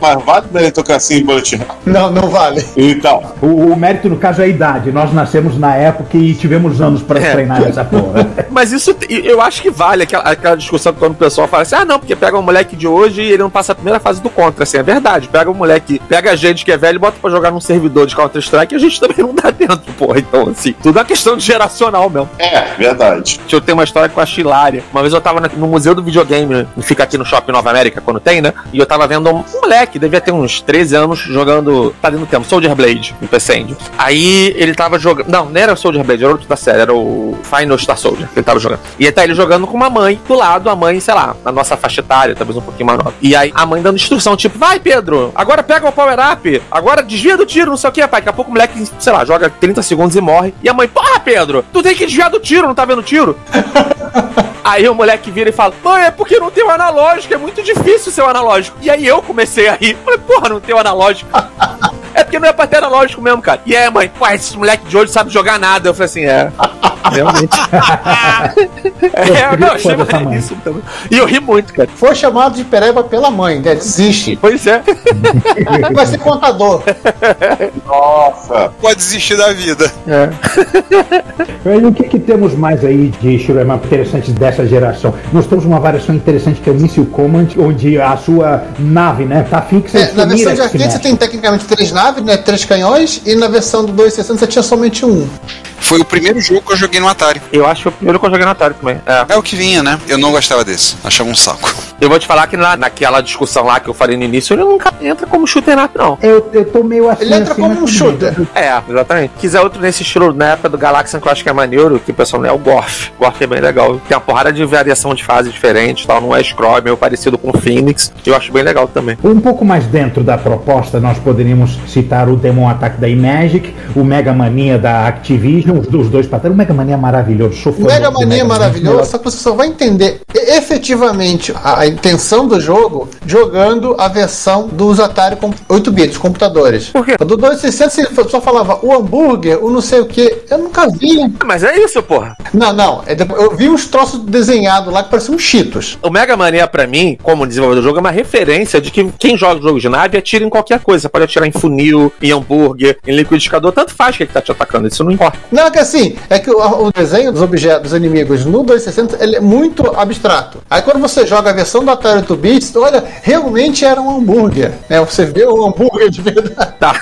Mas vale meritocracia em Bullet Hell. Não, não vale. Então, O, o mérito, no caso, é a idade. Nós nascemos na época e tivemos anos pra É. treinar essa porra. Mas isso eu acho que vale aquela, aquela discussão que quando o pessoal fala assim: ah, não, porque pega um moleque de hoje e ele não passa a primeira fase do contra. Assim, é verdade. Pega um moleque, pega a gente que é velho e bota pra jogar num servidor de Counter-Strike e a gente também não dá dentro, porra. Então, assim, tudo é uma questão de geracional mesmo. é, verdade. Eu ter uma história com a Chilária. Uma vez eu tava no Museu do Videogame, né, fica aqui no Shopping Nova América, quando tem, né? E eu tava vendo um, moleque, devia ter uns 13 anos, jogando. Tá dentro do tempo, Soldier Blade, no PC Engine. Aí ele tava jogando. Não, não era o Soldier Blade, era outro da série, era o Final Star Soldier que ele tava jogando. E aí tá ele jogando com uma mãe do lado, a mãe, sei lá, na nossa faixa etária, talvez um pouquinho mais nova. E aí a mãe dando instrução, tipo, vai, Pedro, agora pega o power up, agora desvia do tiro, não sei o que, pai. Daqui a pouco o moleque, sei lá, joga 30 segundos e morre. E a mãe, porra, Pedro, tu tem que desviar do tiro, não tá vendo o tiro? Aí o moleque vira e fala: Mãe, é porque não tem o analógico, é muito difícil ser o analógico. E aí eu comecei a rir. Falei, porra, não tem o analógico. É porque não é pra ter analógico mesmo, cara. E aí, mãe, pô, esse moleque de hoje sabe jogar nada. Eu falei assim, é. Realmente. é, não, mãe. maneiríssimo também. E eu ri muito, cara. Foi chamado de pereba pela mãe, né? Desiste. Pois é. Vai ser contador. Nossa. Pode desistir da vida. E o que, que temos mais aí de Shurama interessantes dessa geração? Nós temos uma variação interessante que é o Missile Command, onde a sua nave, né, tá fixa É, e na versão de arcade você tem tecnicamente três naves, né? Três canhões, e na versão do 260 você tinha somente um. Foi o primeiro jogo que eu joguei no Atari. Eu acho que foi o primeiro que eu joguei no Atari também. É. É o que vinha, né? Eu não gostava desse. Achava um saco. Eu vou te falar que na, naquela discussão lá que eu falei no início, ele nunca entra como shooter up, não. Eu, eu tô meio assim. Ele entra assim, como um shooter. É, exatamente. Quiser outro nesse estilo na época do Galaxian que eu acho que é maneiro, que o pessoal não é o Gorf. Gorf é bem legal. Tem uma porrada de variação de fase diferente, tal. Não é scroll, é meio parecido com o Phoenix. Eu acho bem legal também. Um pouco mais dentro da proposta, nós poderíamos citar o Demon Attack da Imagic, o Mega Mania da Activision, os, os dois patrões. O Mega Mania é maravilhoso. Sou fã O Mega do Mania é maravilhoso, só que você só vai entender efetivamente a, a intenção do jogo jogando a versão dos Atari com 8 bits, computadores. Por quê? Do 2600 ele só falava o hambúrguer, o não sei o que. Eu nunca vi. Mas é isso, porra. Não, não. é Eu vi uns troços desenhados lá que pareciam uns cheetos. O Mega Mania, pra mim, como desenvolvedor do jogo, é uma referência de que quem joga jogo de nave atira em qualquer coisa. Você pode atirar em funil, em hambúrguer, em liquidificador, tanto faz que ele tá te atacando, isso não importa. Não, é que assim, é que o, o desenho dos objetos, dos inimigos no 260, ele é muito abstrato. Aí quando você joga a versão versão do Atari 8 bits, olha, realmente era um hambúrguer. Né? Você vê o hambúrguer de verdade. Tá.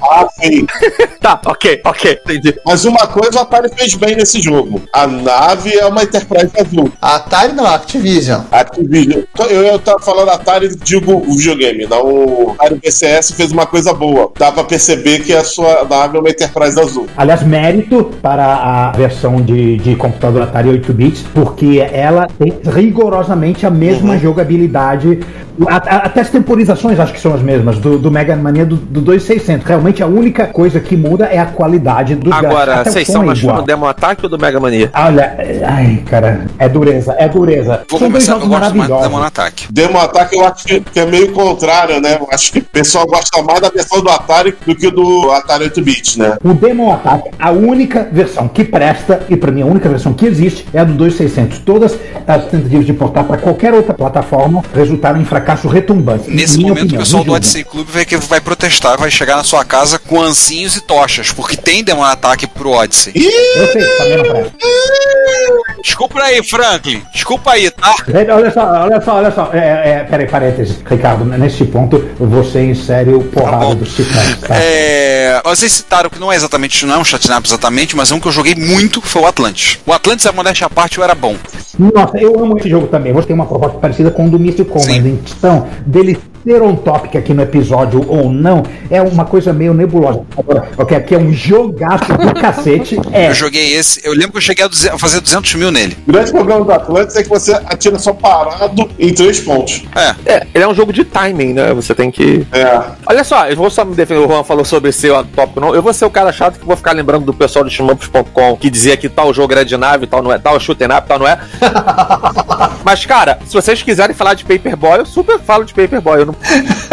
Ah, sim. tá, ok, ok, entendi. Mas uma coisa o Atari fez bem nesse jogo. A nave é uma Enterprise azul. A Atari não, a Activision. Activision. Eu, eu tava falando Atari, digo o videogame, não o Atari VCS fez uma coisa boa. Dá pra perceber que a sua nave é uma Enterprise azul. Aliás, mérito para a versão de, de computador Atari 8 bits, porque ela tem rigorosamente a mesma Uhum. jogabilidade. Até as temporizações acho que são as mesmas, do, do Mega Mania do, do 2600. Realmente a única coisa que muda é a qualidade dos gráficos. Agora, Até o vocês são é mais fã igual. do Demo Attack ou do Mega Mania? Olha, ai, cara, é dureza, é dureza. Vou São dois começar, eu jogos do maravilhosos. Demon Attack. Demo Ataque eu acho que que é meio contrário, né? Eu acho que o pessoal gosta mais da versão do Atari do que do Atari 8-bit, né? O Demon Attack, a única versão que presta, e pra mim a única versão que existe, é a do 2600. Todas as tentativas de portar para qualquer outra plataforma resultaram em fracasso retumbante. Nesse Minha momento, opinião, o pessoal do. Odyssey Club vai, vai protestar, vai chegar na sua casa com ancinhos e tochas, porque tem Demon Attack pro Odyssey. Eu sei, não presta. Desculpa aí, Franklin. Desculpa aí, tá? Olha só, olha só, olha só. É, é, peraí, parênteses. Ricardo, nesse ponto você insere o Tá porrada bom. dos titãs, tá? É, vocês citaram que não é exatamente, não é um chatnap exatamente, mas um que eu joguei muito foi o Atlantis. O Atlantis, a modéstia à parte, eu era bom. Nossa, eu amo esse jogo também. Você tem uma proposta parecida com o do Missile Command. Sim. Então, dele ser on topic aqui no episódio ou não, é uma coisa meio nebulosa. Agora, ok, que é um jogaço do cacete. É. Eu joguei esse, eu lembro que eu cheguei a, duze- a fazer 200 mil nele. O grande problema do Atlantis é que você atira só parado em três pontos. É, É, ele é um jogo de timing, né? Você tem que. É. Olha só, eu vou só me defender. O Juan falou sobre ser tópico, não. Eu vou ser o cara chato que vou ficar lembrando do pessoal do shmups.com que dizia que tal jogo era de nave, tal não é, tal é shooting up, tal não é. Mas, cara, se vocês quiserem falar de Paperboy, eu super falo de Paperboy. Eu, não... 呵 呵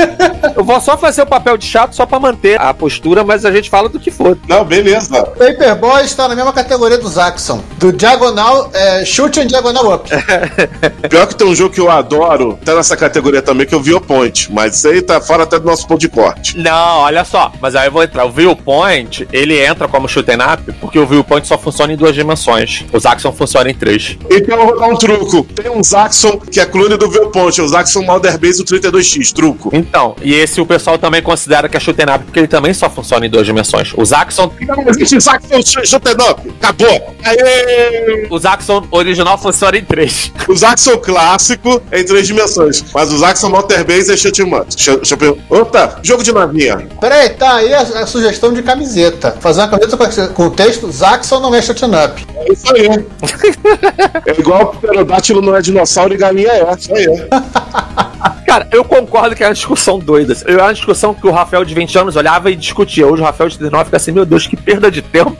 eu vou só fazer o papel de chato só pra manter a postura, mas a gente fala do que for. Não, beleza. Paperboy está na mesma categoria do Zaxxon. Do Diagonal, é, Chute em Diagonal Up. Pior que tem um jogo que eu adoro, tá nessa categoria também, que é o Viewpoint. Mas isso aí tá fora até do nosso ponto de corte. Não, olha só, mas aí eu vou entrar. O Viewpoint, ele entra como shooting up porque o Viewpoint só funciona em duas dimensões. O Zaxxon funciona em três. Então eu vou dar um truco. Tem um Zaxxon que é clone do Viewpoint, é o Zaxxon Modern Base do 32X, truco. Então, e esse o pessoal também considera que é shooting up porque ele também só funciona em duas dimensões. O Zaxxon, Não existe Zaxxon sh- Shooter Up. Acabou. Aê! o Zaxxon original funciona em três. O Zaxxon clássico é em três dimensões, mas o Zaxxon Modern Base é Shooting Up. Opa, jogo de navinha. Peraí, tá aí a, a sugestão de camiseta. Fazer uma camiseta com, com o texto Zaxxon não é shutting up. É isso aí. é igual o pterodátilo não é dinossauro e galinha é. Isso aí. Cara, eu concordo que é uma discussão doida. É uma discussão que o Rafael de 20 anos olhava e discutia. Hoje o Rafael de 39 fica assim, meu Deus, que perda de tempo.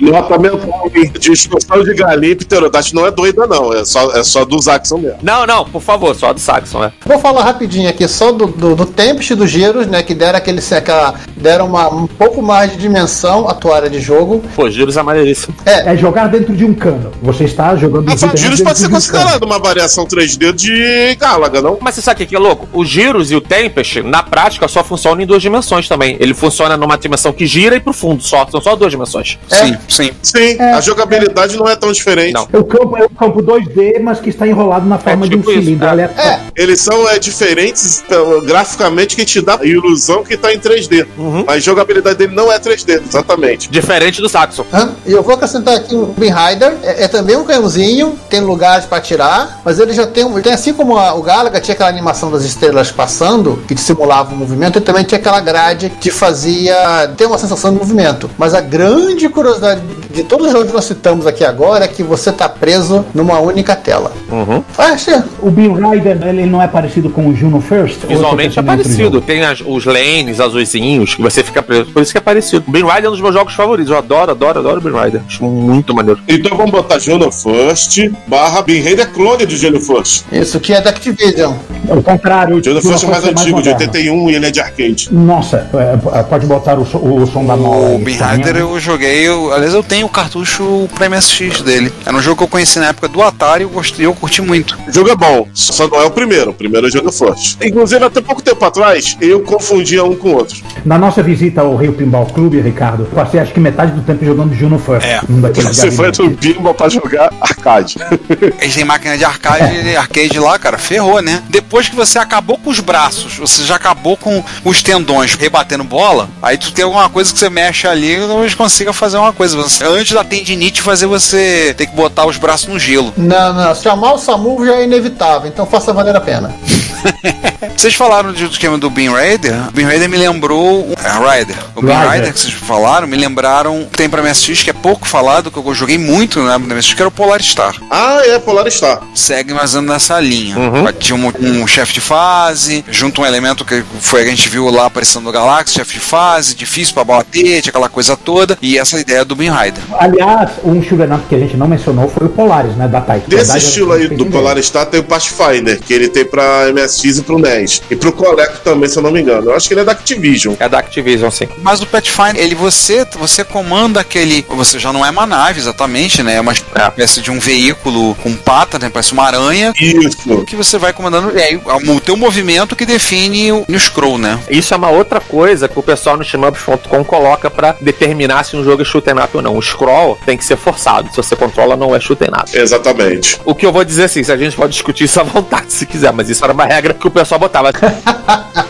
Nota mental de expansão de galinha e pterodátilo não é doida, não. É só, é só do Zaxxon mesmo. Não, não, por favor, só a do Saxon, né? Vou falar rapidinho aqui só do, do, do Tempest e dos Giros, né? Que deram aquele aquela, deram uma, um pouco mais de dimensão à tua área de jogo. Pô, Giros é maneiríssimo. É jogar dentro de um cano. Você está jogando real Fadiros dentro pode ser de um considerado uma variação 3D de Galaga, não? Mas você sabe o que é louco? Os giros e o Tempest, na prática, só funcionam em duas dimensões também. Ele funciona numa dimensão que gira e pro fundo, só. São só duas dimensões. sim, sim. Sim, a jogabilidade não é tão diferente. Não. O campo é um campo 2D, mas que está enrolado na forma de um tipo isso, cilindro. é. aleatório. É, Eles são é, diferentes então, graficamente que te dá a ilusão que tá em 3D. Uhum. Mas a jogabilidade dele não é 3D, exatamente. Diferente do Saxon. hã? e eu vou acrescentar aqui o Beam Rider. É, é também um canhãozinho, tem lugares pra atirar, mas ele já tem, um- ele tem assim como a- o Galaga tinha aquela animação das estrelas passando, que simulava o movimento, ele também tinha aquela grade que fazia ter uma sensação de movimento. Mas a grande curiosidade de todos os jogos que nós citamos aqui agora é que você tá preso numa única tela. Uhum. Acho O Beam Rider, ele não é parecido com o Juno First? Ou Visualmente é parecido. Tem as- os lanes azuisinhos você fica preso. Por isso que é parecido. O Beam Rider é um dos meus jogos favoritos. Eu adoro, adoro, adoro o Beam Rider. Acho muito maneiro. Então vamos botar Juno First barra Beam Raider clone de Juno First. Isso que é da Activision. É o contrário. O Juno First é mais First antigo, de moderno. 81, e ele é de arcade. Nossa, é, pode botar o, o som da mola. O Bean tá Rider eu joguei, eu, aliás eu tenho o cartucho pra MSX dele. Era um jogo que eu conheci na época do Atari e eu, gostei, eu curti muito. O jogo é bom, só não é o primeiro. O primeiro é forte. Inclusive, até pouco tempo atrás, eu confundia um com o outro. Na nossa visita ao Rio Pinball Clube, Ricardo, passei acho que metade do tempo jogando Juno First. É. Um daqueles Você foi no Pinball pra jogar arcade. Eles têm máquina de arcade, arcade lá, cara, ferrou, né? Depois que você acabou com os braços, você já acabou com os tendões rebatendo bola, aí tu tem alguma coisa que você mexe ali e talvez consiga fazer uma coisa. Você- antes da tendinite fazer você ter que botar os braços no gelo. Não, não, chamar o SAMU já é inevitável, então faça valer a pena. Vocês falaram do esquema do Bean Raider? O Bean Raider me lembrou. O- É, Rider. O Rider. Raider que vocês falaram me lembraram. Tem pra MSX que é pouco falado, que eu joguei muito na na MSX, que era o Polar Star. ah, é, Polar Star. segue mais menos nessa linha. Tinha um, um chefe de fase, junto um elemento que foi a gente viu lá aparecendo no Galaxy, chefe de fase, difícil pra bater, tinha aquela coisa toda, e essa ideia do Bean Rider. Aliás, um shoot'em up que a gente não mencionou foi o Polaris, né? Da Taito. Desse Verdade, estilo aí do. Polar Star tem o Pathfinder, que ele tem pra MSX e pro NES. E pro Coleco também, se eu não me engano. Eu acho que ele é da Activision. É da Activision, sim. Mas o Pathfinder, ele você, você comanda aquele. Você já não é uma nave exatamente, né? É uma espécie de um veículo com pata, né? Parece uma aranha. Isso. Que você vai comandando. E aí, o teu movimento que define o, o scroll, né? Isso é uma outra coisa que o pessoal no shmups.com coloca pra determinar se um jogo é shoot'em up ou não. O scroll tem que ser forçado. Se você controla, não é shoot'em up. Exatamente. O que eu vou dizer assim, se a gente pode discutir isso à vontade se quiser, mas isso era uma regra que o pessoal botava.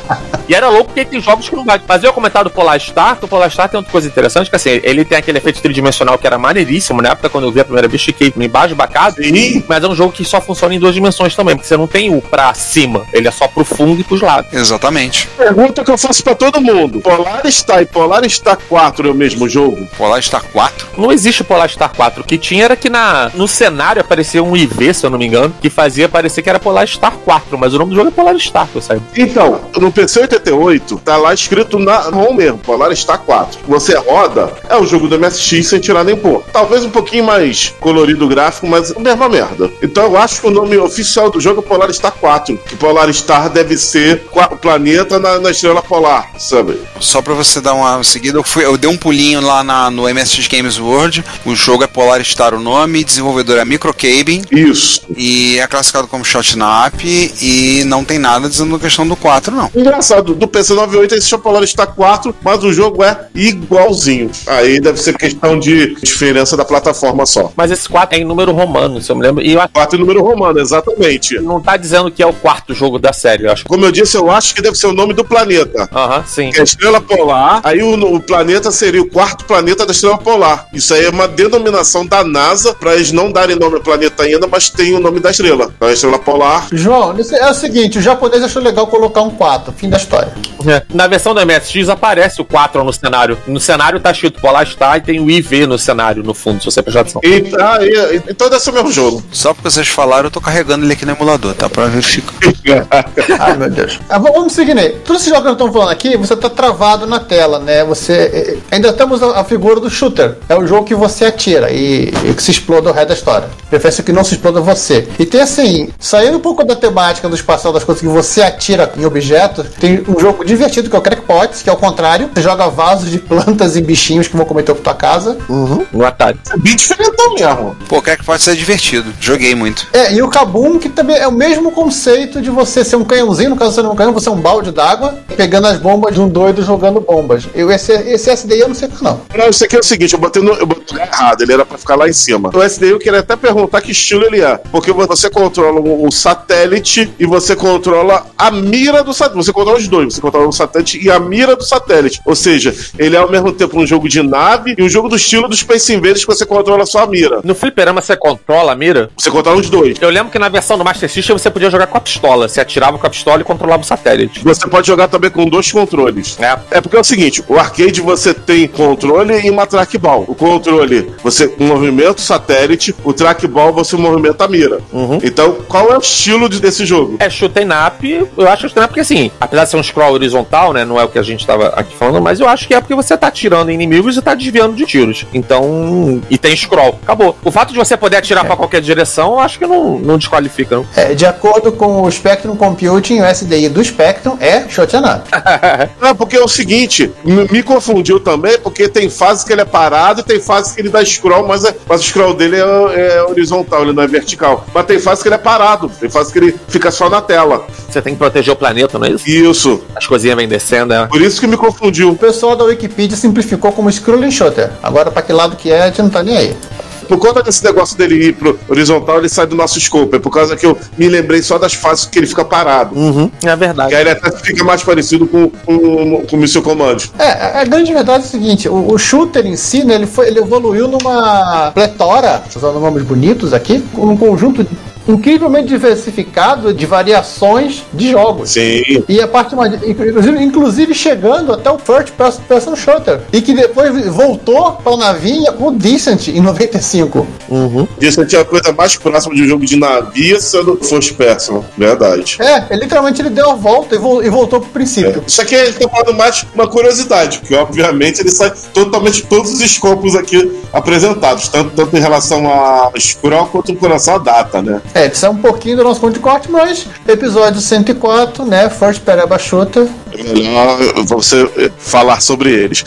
E era louco porque tem jogos que não vai. Mas eu ia comentar do Polar Star, que o Polar Star tem outra coisa interessante, que assim, ele tem aquele efeito tridimensional que era maneiríssimo. Na época, quando eu vi a primeira vez, fiquei embaixo bacado. Sim. Mas é um jogo que só funciona em duas dimensões também, porque você não tem o pra cima, ele é só pro fundo e pros lados. Exatamente. Pergunta que eu faço pra todo mundo: Polar Star e Polar Star 4 é o mesmo jogo? Polar Star 4. Não existe Polar Star 4. O que tinha era que na, no cenário aparecia um IV, se eu não me engano, que fazia parecer que era Polar Star 4, mas o nome do jogo é Polar Star, que eu saiba. Então, no PC 88, tá lá escrito na ROM mesmo, Polar Star 4. Você roda, é o jogo do MSX sem tirar nem pôr. Talvez um pouquinho mais colorido o gráfico, mas a mesma merda. Então eu acho que o nome oficial do jogo é Polar Star 4. Que Polar Star deve ser o planeta na, na estrela polar, sabe? Só pra você dar uma seguida, eu, fui, eu dei um pulinho lá na- no MSX Games World. O jogo é Polar Star o nome, desenvolvedor é Microcabin Isso. e é classificado como Shotnap e não tem nada dizendo questão do 4, não. Engraçado, do PC 98 existe o Polar Star 4, mas o jogo é igualzinho. Aí deve ser questão de diferença da plataforma só. Mas esse 4 é em número romano, se eu me lembro. E eu acho 4 em número romano, exatamente. não tá dizendo que é o quarto jogo da série, eu acho. Como eu disse, eu acho que deve ser o nome do planeta. Aham, sim. Que é a estrela polar, aí o, o planeta seria o quarto planeta da estrela polar. Isso aí é uma denominação da NASA, pra eles não darem nome ao planeta ainda, mas tem o nome da estrela. Então a estrela polar. João, é o seguinte, o japonês achou legal colocar um 4, fim da história. É. Na versão do MSX aparece o 4 no cenário. No cenário tá escrito Polar Star e tem o IV no cenário, no fundo, se você prestar atenção. E, ah, e- então deve ser o mesmo jogo. Só porque vocês falaram, eu tô carregando ele aqui no emulador, tá? Pra verificar. Ai, meu Deus. Ah, vamos seguir, né? Todos esses jogos que nós estamos falando aqui, você tá travado na tela, né? Você. eh, Ainda temos a, a figura do shooter. É o jogo que você atira e, e que se exploda o resto da história. Prefere que não se exploda você. E tem assim, saindo um pouco da temática do espacial das coisas que você atira em objetos, tem um jogo divertido que é o Crackpots, que é o contrário. Você joga vasos de plantas e bichinhos que vão cometer pra tua casa. No Atari. É bem diferentão mesmo. Pô, que pode ser divertido. Joguei muito. É, e o Kabum, que também é o mesmo conceito de você ser um canhãozinho, no caso você não é um canhão, você é um balde d'água, pegando as bombas de um doido jogando bombas. Eu, esse, esse SDI eu não sei não. Não, isso aqui é o seguinte, eu botei no, eu botei errado, ele era pra ficar lá em cima. O SDI eu queria até perguntar que estilo ele é. Porque você controla o, o satélite e você controla a mira do satélite. Você controla os dois, você controla o satélite e a mira do satélite. Ou seja, ele é ao mesmo tempo um jogo de nave e um jogo do estilo do Space Invaders que você controla só a mira. No fliperama você controla a mira? Você controla os dois. Eu lembro que na versão do Master System você podia jogar com a pistola. Você atirava com a pistola e controlava o satélite. Você pode jogar também com dois controles. É. É porque é o seguinte, o arcade você tem controle e uma trackball. O controle, você movimenta o satélite, o trackball você movimenta a mira. Então, qual é o estilo de- desse jogo? É shoot'em up, eu acho shoot'em up porque assim, apesar de ser um scroll horizontal, né? Não é o que a gente tava aqui falando, mas eu acho que é porque você tá atirando em inimigos e tá desviando de tiros. Então. E tem scroll. Acabou. O fato de você poder atirar pra qualquer direção, eu acho que não, não desqualifica, não. É, de acordo com o Spectrum Computing, o SDI do Spectrum é shot and up. Não, porque é o seguinte, me me confundiu também, porque tem fases que ele é parado e tem fases que ele dá scroll, mas, é- mas o scroll dele é, é horizontal, ele não é vertical. Mas tem fases que ele é parado, tem fases que ele fica só na tela. Você tem que proteger o planeta, não é isso? Isso. As coisinhas vêm descendo, é. Por isso que me confundiu. O pessoal da Wikipedia simplificou como scrolling shooter. Agora, pra que lado que é, a gente não tá nem aí. Por conta desse negócio dele ir pro horizontal, ele sai do nosso scope. É por causa que eu me lembrei só das fases que ele fica parado. Uhum, é verdade. Que aí ele até fica mais parecido com, com, com o Missile Command. É, a grande verdade é o seguinte: o, o shooter em si, né, ele, foi, ele evoluiu numa pletora, usando nomes bonitos aqui, com um conjunto incrivelmente diversificado de variações de jogos. Sim. E a parte mais. Inclusive, inclusive chegando até o First Person- Shooter. E que depois voltou pra navinha com o Decent em 95. Uhum. Isso tinha a coisa mais próxima de um jogo de navio sendo first person. Verdade. É, ele, literalmente ele deu a volta e, vol- e voltou pro princípio. Isso aqui ele tá falando mais uma curiosidade, porque obviamente ele sai totalmente todos os escopos aqui apresentados, tanto, tanto em relação a scroll quanto em relação à data, né? É, isso é um pouquinho do nosso conto de corte, mas episódio 104, né? First Pereba Shooter. É melhor você eh, falar sobre eles.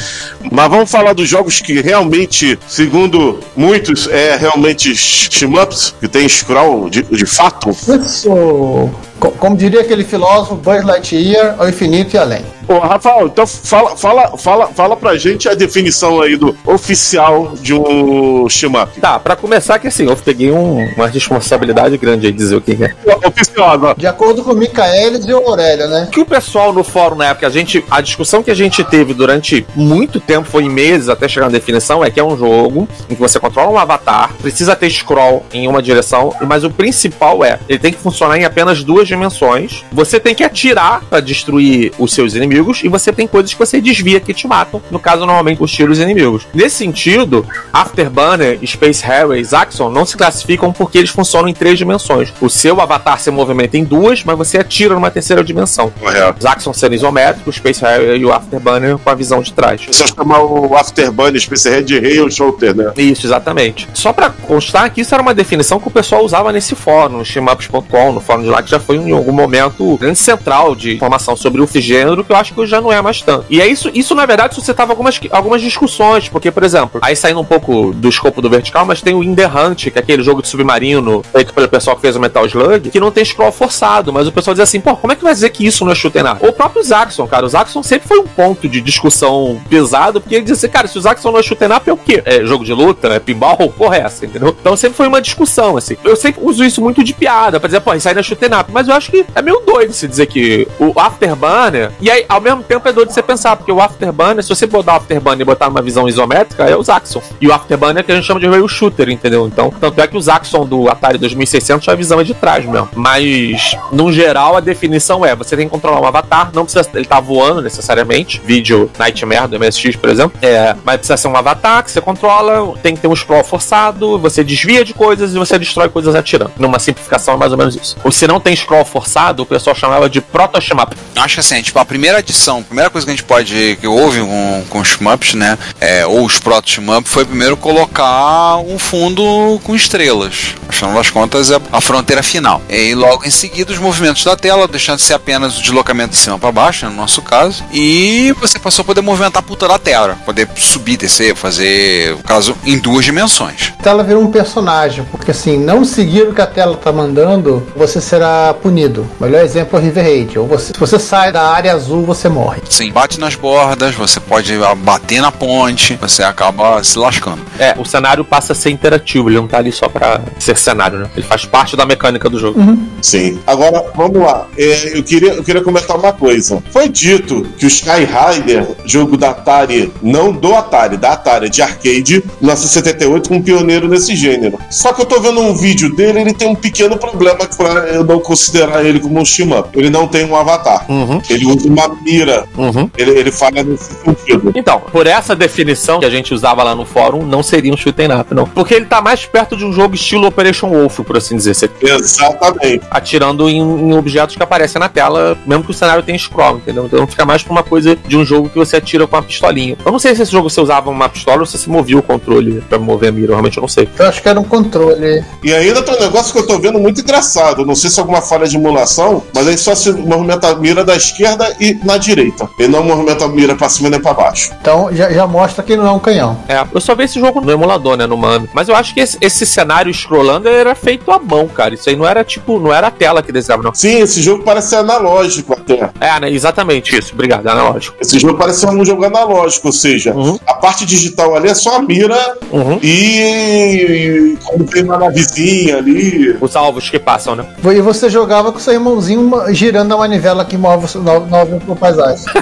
Mas vamos falar dos jogos que realmente, segundo muitos, é realmente shmups, que tem scroll de, de fato. Isso. Co- Como diria aquele filósofo, Buzz Lightyear ao infinito e além. Ô, Rafael, então fala, fala, fala, fala pra gente a definição aí do oficial de um shmup. Tá, pra começar que assim, eu peguei um- uma responsabilidade grande aí de dizer o que que é. Oficial agora. De acordo com o Micaelis e o Aurélio, né? que o pessoal no fórum na época, a gente, a discussão que a gente teve durante muito tempo, foi em meses até chegar na definição, é que é um jogo em que você controla um avatar, precisa ter scroll em uma direção, mas o principal é, ele tem que funcionar em apenas duas dimensões. Você tem que atirar pra destruir os seus inimigos e você tem coisas que você desvia que te matam, no caso normalmente os tiros inimigos. Nesse sentido, Afterburner, Space Harrier e Zaxxon não se classificam porque eles funcionam em três dimensões. O seu avatar se movimenta em duas, mas você atira numa terceira dimensão. Correto. Os Axon sendo isométricos, o Space Harrier e o Afterburner com a visão de trás. Você chama o Afterburner Space Red de Rail Shooter, né? Isso, exatamente. Só pra constar que isso era uma definição que o pessoal usava nesse fórum, no shimups.com, no fórum de lá, que já foi em algum momento grande central de informação sobre o gênero, que eu acho que já não é mais tanto. E é isso, isso na verdade suscitava algumas, algumas discussões, porque, por exemplo, aí saindo um pouco do escopo do vertical, mas tem o In The Hunt, que é aquele jogo de submarino feito pelo pessoal que fez o Metal Slug, que não tem scroll forçado, mas o pessoal diz assim, pô, como é que vai dizer que isso não é shooter nada? O próprio Zaxxon, cara, o Zaxxon sempre foi um ponto de discussão pesado, porque ele dizia assim, cara, se o Zaxxon não é shooter up, é o quê? É jogo de luta? É pinball? Porra, é essa, entendeu? Então sempre foi uma discussão, assim. Eu sempre uso isso muito de piada, pra dizer, pô, isso aí não é shooter up, mas eu acho que é meio doido se dizer que o Afterburner, e aí, ao mesmo tempo é doido você pensar, porque o Afterburner, se você botar o Afterburner e botar uma visão isométrica, é o Zaxxon. E o Afterburner é que a gente chama de rail shooter, entendeu? Então, tanto é que o Zaxxon do Atari 2600 a visão é de trás mesmo. Mas, no geral, a definição é, você tem que controlar um avatar, não precisa ele tá voando necessariamente, vídeo Nightmare do MSX, por exemplo, é, mas precisa ser um avatar que você controla, tem que ter um scroll forçado, você desvia de coisas e você destrói coisas atirando. Numa simplificação é mais ou menos isso. Ou se não tem scroll forçado, o pessoal chamava de proto shmup. Acho que assim, tipo, a primeira adição, a primeira coisa que a gente pode, que houve com, com os shmups, né, é, ou os proto shmup, foi primeiro colocar um fundo com estrelas. Afinal das contas, é a fronteira final. E logo em seguida, os movimentos da tela, deixando de ser apenas o deslocamento de cima para baixo, né, no nosso caso, e você passou a poder movimentar por toda a tela, poder subir, descer, fazer, no caso, em duas dimensões. A tela virou um personagem, porque assim, não seguir o que a tela tá mandando, você será punido. O melhor exemplo é o River Raid. Ou você, se você sai da área azul, você morre. Sim, bate nas bordas, você pode bater na ponte, você acaba se lascando. É, o cenário passa a ser interativo, ele não tá ali só pra ser cenário, né? Ele faz parte da mecânica do jogo. Sim. Agora, vamos lá. É, eu, queria, eu queria comentar uma coisa. Foi dito que o Sky Rider, jogo da Atari, não do Atari, da Atari, de arcade, 1978, com um pioneiro nesse gênero. Só que eu tô vendo um vídeo dele, ele tem um pequeno problema que eu não considerar considerar ele como um shmup. Ele não tem um avatar. Uhum. Ele usa uma mira. Uhum. Ele, ele falha nesse sentido. Então, por essa definição que a gente usava lá no fórum, não seria um shoot 'em up, não. Porque ele tá mais perto de um jogo estilo Operation Wolf, por assim dizer. Você Exatamente. atirando em, em objetos que aparecem na tela, mesmo que o cenário tenha scroll, entendeu? Então fica mais pra uma coisa de um jogo que você atira com uma pistolinha. Eu não sei se esse jogo você usava uma pistola ou se você movia o controle pra mover a mira, realmente eu não sei. Eu acho que era um controle. E ainda tem um negócio que eu tô vendo muito engraçado. Não sei se alguma falha de emulação, mas aí só se movimenta a mira da esquerda e na direita. Ele não movimenta a mira pra cima nem pra baixo. Então já, já mostra que não é um canhão. É, eu só vi esse jogo no emulador, né, no MAME. Mas eu acho que esse, esse cenário scrollando era feito à mão, cara. Isso aí não era tipo, não era a tela que desenhava, não. Sim, esse jogo parece ser analógico até. É, né, exatamente isso. Obrigado, analógico. Esse jogo parece ser um jogo analógico, ou seja, Uhum. a parte digital ali é só a mira Uhum. e, e quando tem uma navezinha ali. Os alvos que passam, né? E você jogava com seu irmãozinho girando a manivela que move a paisagem.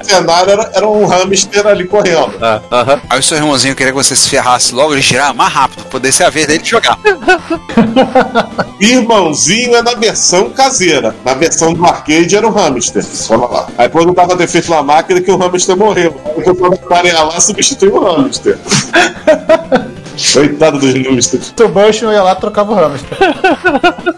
O cenário era, era um hamster ali correndo. Ah. Aí o seu irmãozinho queria que você se ferrasse logo, ele girava mais rápido, poder ser a vez dele de jogar. Irmãozinho é na versão caseira. Na versão do arcade era o hamster. Olha lá. Aí quando tava defeito na máquina que o hamster morreu. Aí quando aparelhar lá, substituiu o hamster. Coitado dos hamsters. O Bushman ia lá e trocava o hamster.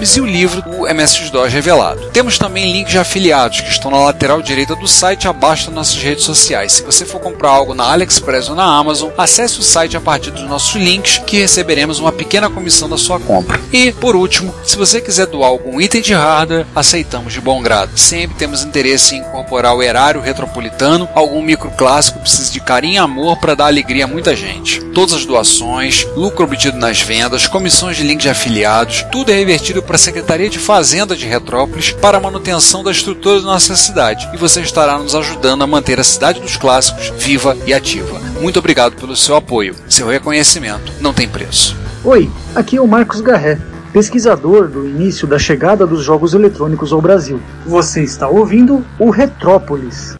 e o livro do MS-DOS revelado. Temos também links de afiliados que estão na lateral direita do site abaixo das nossas redes sociais. Se você for comprar algo na AliExpress ou na Amazon, acesse o site a partir dos nossos links que receberemos uma pequena comissão da sua compra. E, por último, se você quiser doar algum item de hardware, aceitamos de bom grado. Sempre temos interesse em incorporar o erário retropolitano, algum microclássico que precisa de carinho e amor para dar alegria a muita gente. Todas as doações, lucro obtido nas vendas, comissões de link de afiliados, tudo é revertido para a Secretaria de Fazenda de Retrópolis para a manutenção da estrutura da nossa cidade. E você estará nos ajudando a manter a cidade dos clássicos viva e ativa. Muito obrigado pelo seu apoio. Seu reconhecimento não tem preço. Oi, aqui é o Marcos Garré, pesquisador do início da chegada dos jogos eletrônicos ao Brasil. Você está ouvindo o Retrópolis.